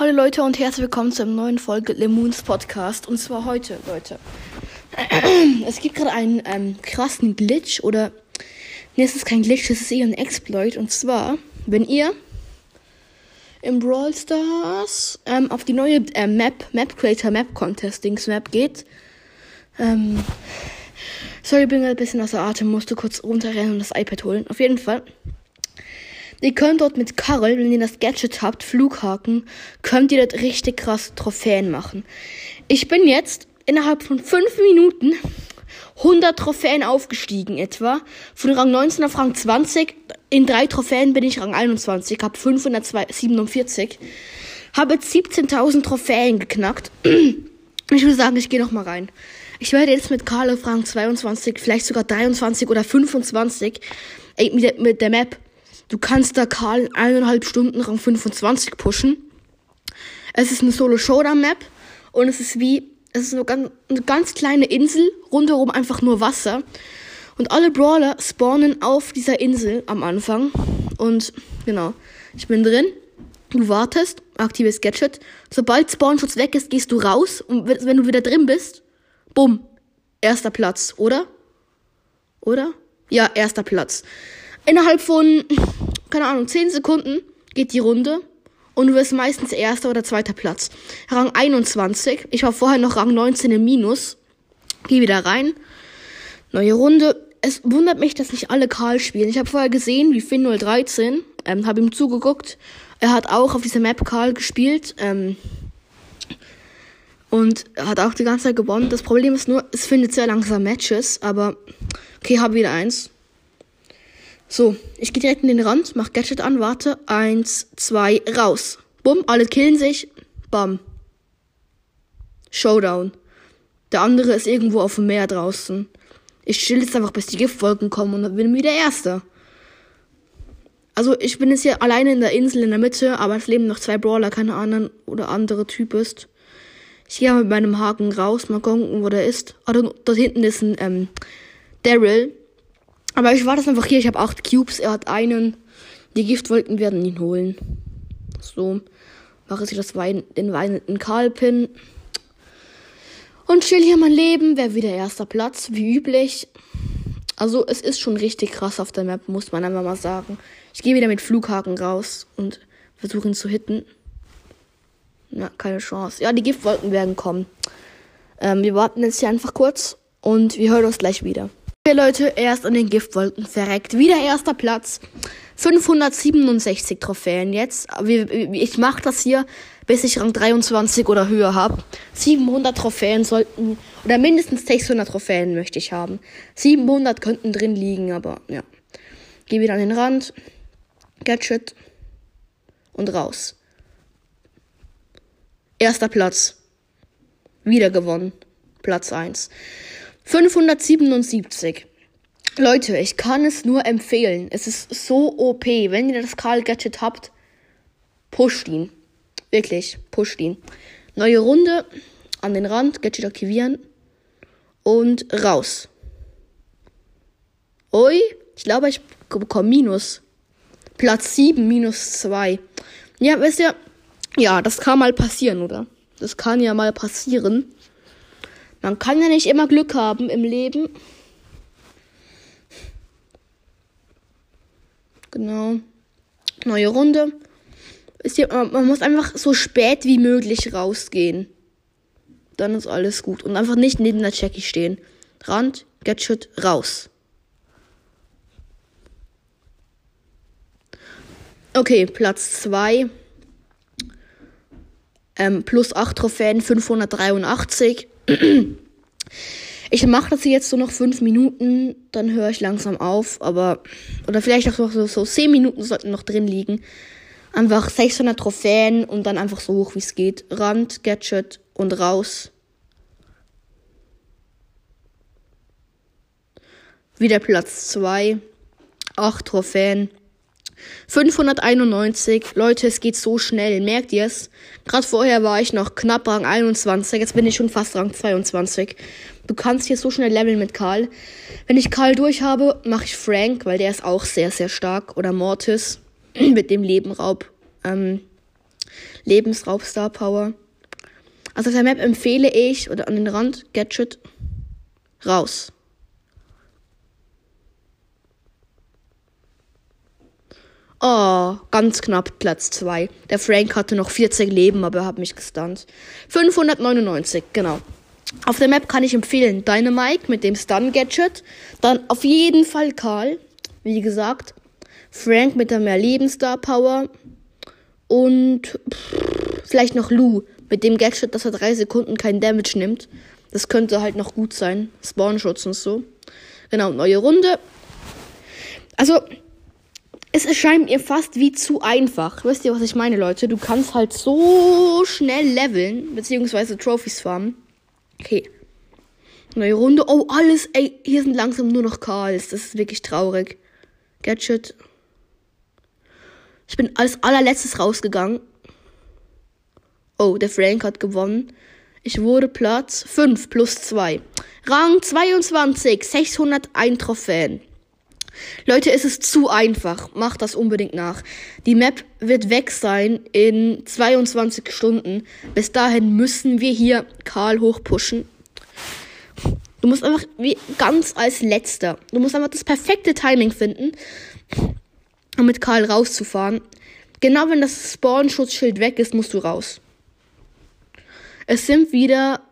Hallo Leute und herzlich willkommen zu einer neuen Folge Lemons Podcast. Und zwar heute, Leute. Es gibt gerade einen ähm, krassen Glitch oder. Ne, es ist kein Glitch, es ist eher ein Exploit. Und zwar, wenn ihr im Brawl Stars ähm, auf die neue äh, Map, Map Creator Map Contestings Map geht. Ähm, sorry, bin ein bisschen außer Atem, musste kurz runterrennen und das iPad holen. Auf jeden Fall. Ihr könnt dort mit Karl, wenn ihr das Gadget habt, Flughaken, könnt ihr dort richtig krass Trophäen machen. Ich bin jetzt innerhalb von 5 Minuten 100 Trophäen aufgestiegen etwa. Von Rang 19 auf Rang 20. In drei Trophäen bin ich Rang 21, habe 547. Habe jetzt 17.000 Trophäen geknackt. Ich würde sagen, ich gehe noch mal rein. Ich werde jetzt mit Karl auf Rang 22, vielleicht sogar 23 oder 25 ey, mit, der, mit der Map Du kannst da Karl eineinhalb Stunden Rang 25 pushen. Es ist eine Solo-Showdown-Map und es ist wie, es ist eine ganz, eine ganz kleine Insel, rundherum einfach nur Wasser. Und alle Brawler spawnen auf dieser Insel am Anfang. Und genau, ich bin drin. Du wartest, aktives Gadget. Sobald Spawnschutz weg ist, gehst du raus. Und wenn du wieder drin bist, bumm, erster Platz, oder? Oder? Ja, erster Platz. Innerhalb von, keine Ahnung, 10 Sekunden geht die Runde und du wirst meistens erster oder zweiter Platz. Rang 21. Ich war vorher noch Rang 19 im Minus. Geh wieder rein. Neue Runde. Es wundert mich, dass nicht alle Karl spielen. Ich habe vorher gesehen, wie Finn 013, ähm, habe ihm zugeguckt. Er hat auch auf dieser Map Karl gespielt. Ähm, und hat auch die ganze Zeit gewonnen. Das Problem ist nur, es findet sehr langsam Matches, aber okay, habe wieder eins. So, ich gehe direkt in den Rand, mach Gadget an, warte. Eins, zwei, raus. Bumm, alle killen sich. Bam. Showdown. Der andere ist irgendwo auf dem Meer draußen. Ich chill jetzt einfach, bis die Giftwolken kommen und dann bin ich wieder Erster. Also ich bin jetzt hier alleine in der Insel in der Mitte, aber es leben noch zwei Brawler, keine anderen oder andere Typ ist. Ich gehe mit meinem Haken raus, mal gucken, wo der ist. Ah, dort hinten ist ein ähm, Daryl. Aber ich war das einfach hier. Ich habe acht Cubes. Er hat einen. Die Giftwolken werden ihn holen. So. Mache ich das Wein, den weinenden Karlpin. Und chill hier mein Leben. Wäre wieder erster Platz, wie üblich. Also, es ist schon richtig krass auf der Map, muss man einfach mal sagen. Ich gehe wieder mit Flughaken raus und versuche ihn zu hitten. Ja, keine Chance. Ja, die Giftwolken werden kommen. Ähm, wir warten jetzt hier einfach kurz und wir hören uns gleich wieder. Okay, Leute, erst an den Giftwolken verreckt. Wieder erster Platz. 567 Trophäen jetzt. Ich mache das hier, bis ich Rang 23 oder höher habe. 700 Trophäen sollten, oder mindestens 600 Trophäen möchte ich haben. 700 könnten drin liegen, aber ja. Geh wieder an den Rand. Gadget. Und raus. Erster Platz. Wieder gewonnen. Platz 1. 577. Leute, ich kann es nur empfehlen. Es ist so OP. Wenn ihr das Karl Gadget habt, pusht ihn. Wirklich, pusht ihn. Neue Runde. An den Rand. Gadget aktivieren. Und raus. Ui, ich glaube, ich bekomme Minus. Platz 7, minus 2. Ja, wisst ihr, ja, das kann mal passieren, oder? Das kann ja mal passieren. Man kann ja nicht immer Glück haben im Leben. Genau. Neue Runde. Hier, man muss einfach so spät wie möglich rausgehen. Dann ist alles gut. Und einfach nicht neben der Jackie stehen. Rand, Gadget, raus. Okay, Platz 2. Ähm, plus 8 Trophäen, 583. Ich mache das jetzt so noch fünf Minuten, dann höre ich langsam auf, aber oder vielleicht auch so, so zehn Minuten sollten noch drin liegen. Einfach 600 Trophäen und dann einfach so hoch wie es geht. Rand, Gadget und raus. Wieder Platz 2. 8 Trophäen. 591. Leute, es geht so schnell. Merkt ihr es? Gerade vorher war ich noch knapp Rang 21. Jetzt bin ich schon fast Rang 22. Du kannst hier so schnell leveln mit Karl. Wenn ich Karl durch habe, mache ich Frank, weil der ist auch sehr, sehr stark. Oder Mortis mit dem Lebenraub. Ähm, Lebensraub Star Power. Also auf der Map empfehle ich, oder an den Rand, Gadget, raus. Oh, ganz knapp Platz 2. Der Frank hatte noch 40 Leben, aber er hat mich gestunt. 599, genau. Auf der Map kann ich empfehlen Dynamite mit dem Stun-Gadget. Dann auf jeden Fall Karl, wie gesagt. Frank mit der mehr Lebensstar-Power. Und pff, vielleicht noch Lou mit dem Gadget, dass er drei Sekunden keinen Damage nimmt. Das könnte halt noch gut sein. Spawnschutz und so. Genau, neue Runde. Also, es erscheint mir fast wie zu einfach. Wisst ihr, was ich meine, Leute? Du kannst halt so schnell leveln, beziehungsweise Trophies farmen. Okay. Neue Runde. Oh, alles. Ey, hier sind langsam nur noch Karls. Das ist wirklich traurig. Gadget. Ich bin als allerletztes rausgegangen. Oh, der Frank hat gewonnen. Ich wurde Platz 5 plus 2. Rang 22, 601 Trophäen. Leute, es ist zu einfach. Macht das unbedingt nach. Die Map wird weg sein in 22 Stunden. Bis dahin müssen wir hier Karl hochpushen. Du musst einfach wie ganz als letzter. Du musst einfach das perfekte Timing finden, um mit Karl rauszufahren. Genau wenn das Spawn-Schutzschild weg ist, musst du raus. Es sind wieder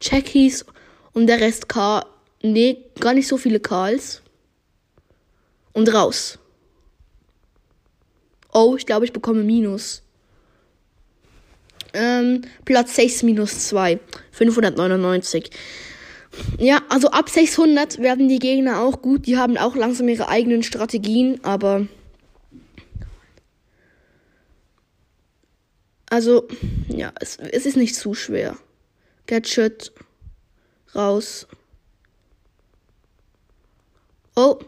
Jackies und der Rest Karl. Nee, gar nicht so viele Karls und raus. Oh, ich glaube, ich bekomme Minus. Ähm, Platz 6 minus 2. 599. Ja, also ab 600 werden die Gegner auch gut. Die haben auch langsam ihre eigenen Strategien, aber. Also, ja, es, es ist nicht zu schwer. Gadget. Raus. Oh.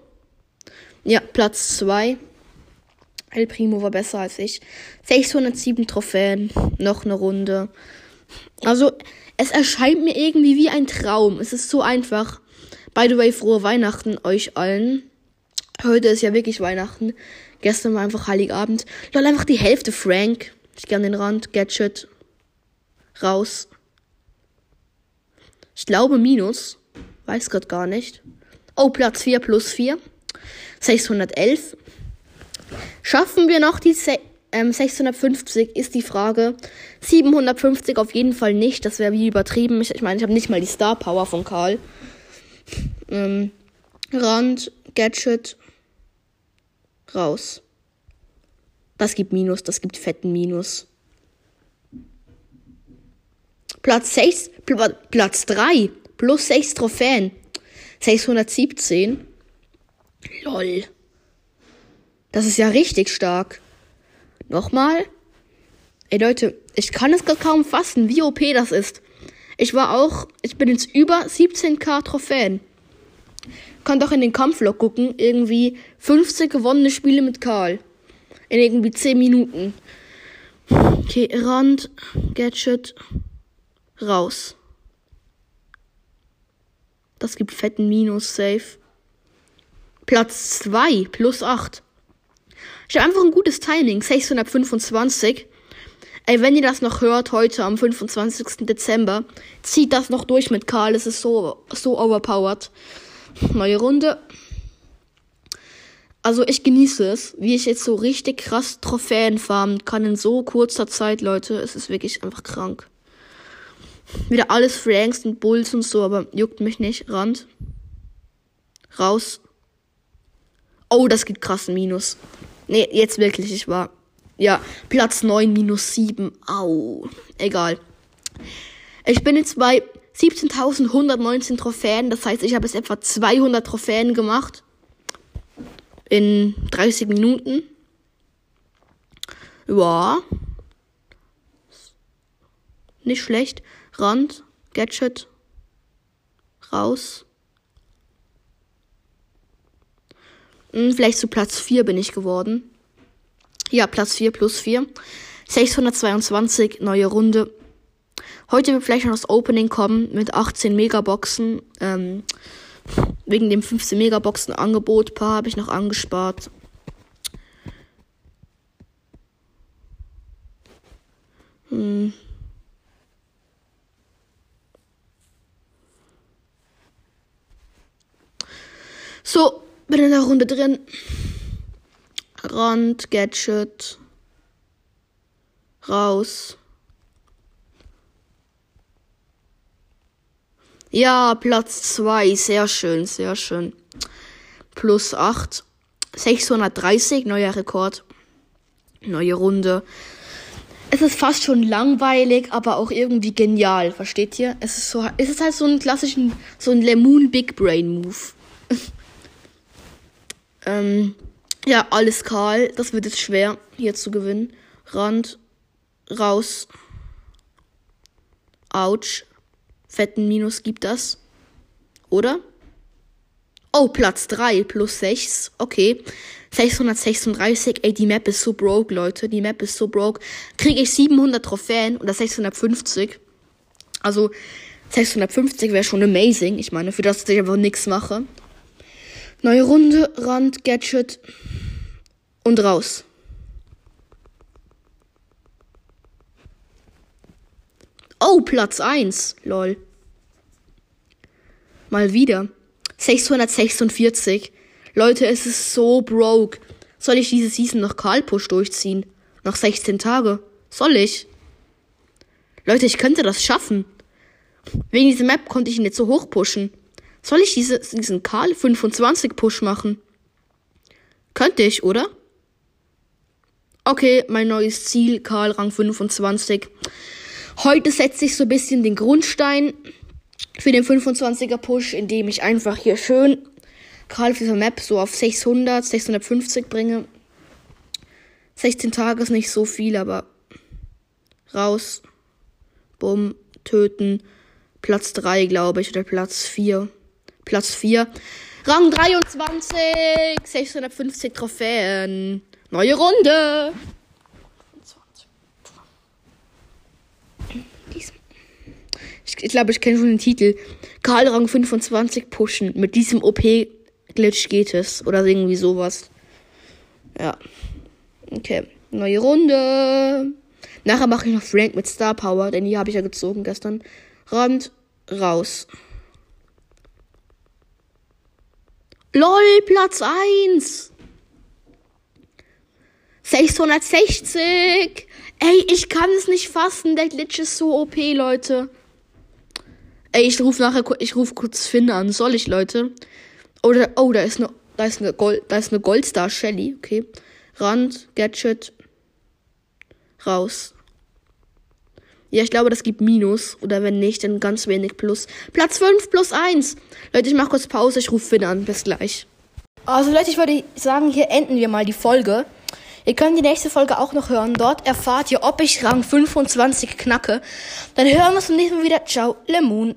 Ja, Platz 2. El Primo war besser als ich. 607 Trophäen, noch eine Runde. Also, es erscheint mir irgendwie wie ein Traum. Es ist so einfach. By the way, frohe Weihnachten euch allen. Heute ist ja wirklich Weihnachten. Gestern war einfach Heiligabend. Lol, einfach die Hälfte Frank. Ich gehe an den Rand. Gadget. Raus. Ich glaube Minus. Weiß grad gar nicht. Oh, Platz 4 plus 4. 611. Schaffen wir noch die ähm, 650 ist die Frage. 750 auf jeden Fall nicht. Das wäre wie übertrieben. Ich, ich meine, ich habe nicht mal die Star Power von Karl. Ähm, Rand, Gadget, raus. Das gibt Minus, das gibt fetten Minus. Platz 6, Pl Platz 3, plus 6 Trophäen. 617. Lol. Das ist ja richtig stark. Nochmal. Ey Leute, ich kann es kaum fassen, wie OP das ist. Ich war auch, ich bin jetzt über 17k Trophäen. Kann doch in den Kampflog gucken, irgendwie 50 gewonnene Spiele mit Karl. In irgendwie 10 Minuten. Okay, Rand, Gadget, raus. Das gibt fetten Minus, safe. Platz 2 plus 8. Ich habe einfach ein gutes Timing. 625. Ey, wenn ihr das noch hört, heute am 25. Dezember, zieht das noch durch mit Karl. Es ist so, so overpowered. Neue Runde. Also ich genieße es, wie ich jetzt so richtig krass Trophäen farmen kann in so kurzer Zeit, Leute. Es ist wirklich einfach krank. Wieder alles Franks und Bulls und so, aber juckt mich nicht. Rand. Raus. Oh, das gibt krassen Minus. Nee, jetzt wirklich, ich war. Ja, Platz 9 minus 7. Au. Egal. Ich bin jetzt bei 17.119 Trophäen. Das heißt, ich habe jetzt etwa 200 Trophäen gemacht. In 30 Minuten. Ja. Nicht schlecht. Rand. Gadget. Raus. Hm, vielleicht zu Platz 4 bin ich geworden. Ja, Platz 4 plus 4. 622, neue Runde. Heute wird vielleicht noch das Opening kommen mit 18 Megaboxen. Ähm, wegen dem 15 Megaboxen Angebot. Paar habe ich noch angespart. Hm. So, bin in der Runde drin. Rand, Gadget. Raus. Ja, Platz 2. Sehr schön, sehr schön. Plus 8. 630, neuer Rekord. Neue Runde. Es ist fast schon langweilig, aber auch irgendwie genial, versteht ihr? Es ist so, es ist halt so ein klassischen, so ein Lemon Big Brain Move. ähm, ja, alles kahl. Das wird jetzt schwer, hier zu gewinnen. Rand, raus. Autsch. Fetten Minus gibt das. Oder? Oh, Platz 3 plus 6. Okay. 636. Ey, die Map ist so broke, Leute. Die Map ist so broke. Kriege ich 700 Trophäen oder 650. Also 650 wäre schon amazing. Ich meine, für das, dass ich einfach nichts mache. Neue Runde, Rand, Gadget und raus. Oh, Platz 1. Lol. Mal wieder. 646. Leute, es ist so broke. Soll ich diese Season noch Karl-Push durchziehen? Noch 16 Tage? Soll ich? Leute, ich könnte das schaffen. Wegen dieser Map konnte ich ihn jetzt so hoch pushen. Soll ich diese, diesen Karl 25 Push machen? Könnte ich, oder? Okay, mein neues Ziel, Karl Rang 25. Heute setze ich so ein bisschen den Grundstein für den 25er Push, indem ich einfach hier schön Karl dieser Map so auf 600, 650 bringe. 16 Tage ist nicht so viel, aber raus. Bumm, töten. Platz 3, glaube ich, oder Platz 4. Platz 4. Rang 23, 650 Trophäen. Neue Runde. Ich, glaube, ich kenne schon den Titel. Karl Rang 25 pushen. Mit diesem OP-Glitch geht es. Oder irgendwie sowas. Ja. Okay. Neue Runde. Nachher mache ich noch Frank mit Star Power, denn die habe ich ja gezogen gestern. Rand raus. LOL, Platz 1. 660. Ey, ich kann es nicht fassen. Der Glitch ist so OP, Leute. Ey, ich rufe nachher, ich rufe kurz Finn an. Soll ich, Leute? Oder, oh, da ist eine, da ist eine Gold, da ist eine Goldstar Shelly. Okay. Rand, Gadget. Raus. Ja, ich glaube, das gibt Minus. Oder wenn nicht, dann ganz wenig Plus. Platz 5 plus 1. Leute, ich mache kurz Pause. Ich rufe Finn an. Bis gleich. Also, Leute, ich würde sagen, hier enden wir mal die Folge. Ihr könnt die nächste Folge auch noch hören. Dort erfahrt ihr, ob ich Rang 25 knacke. Dann hören wir uns zum nächsten Mal wieder. Ciao, Lemon.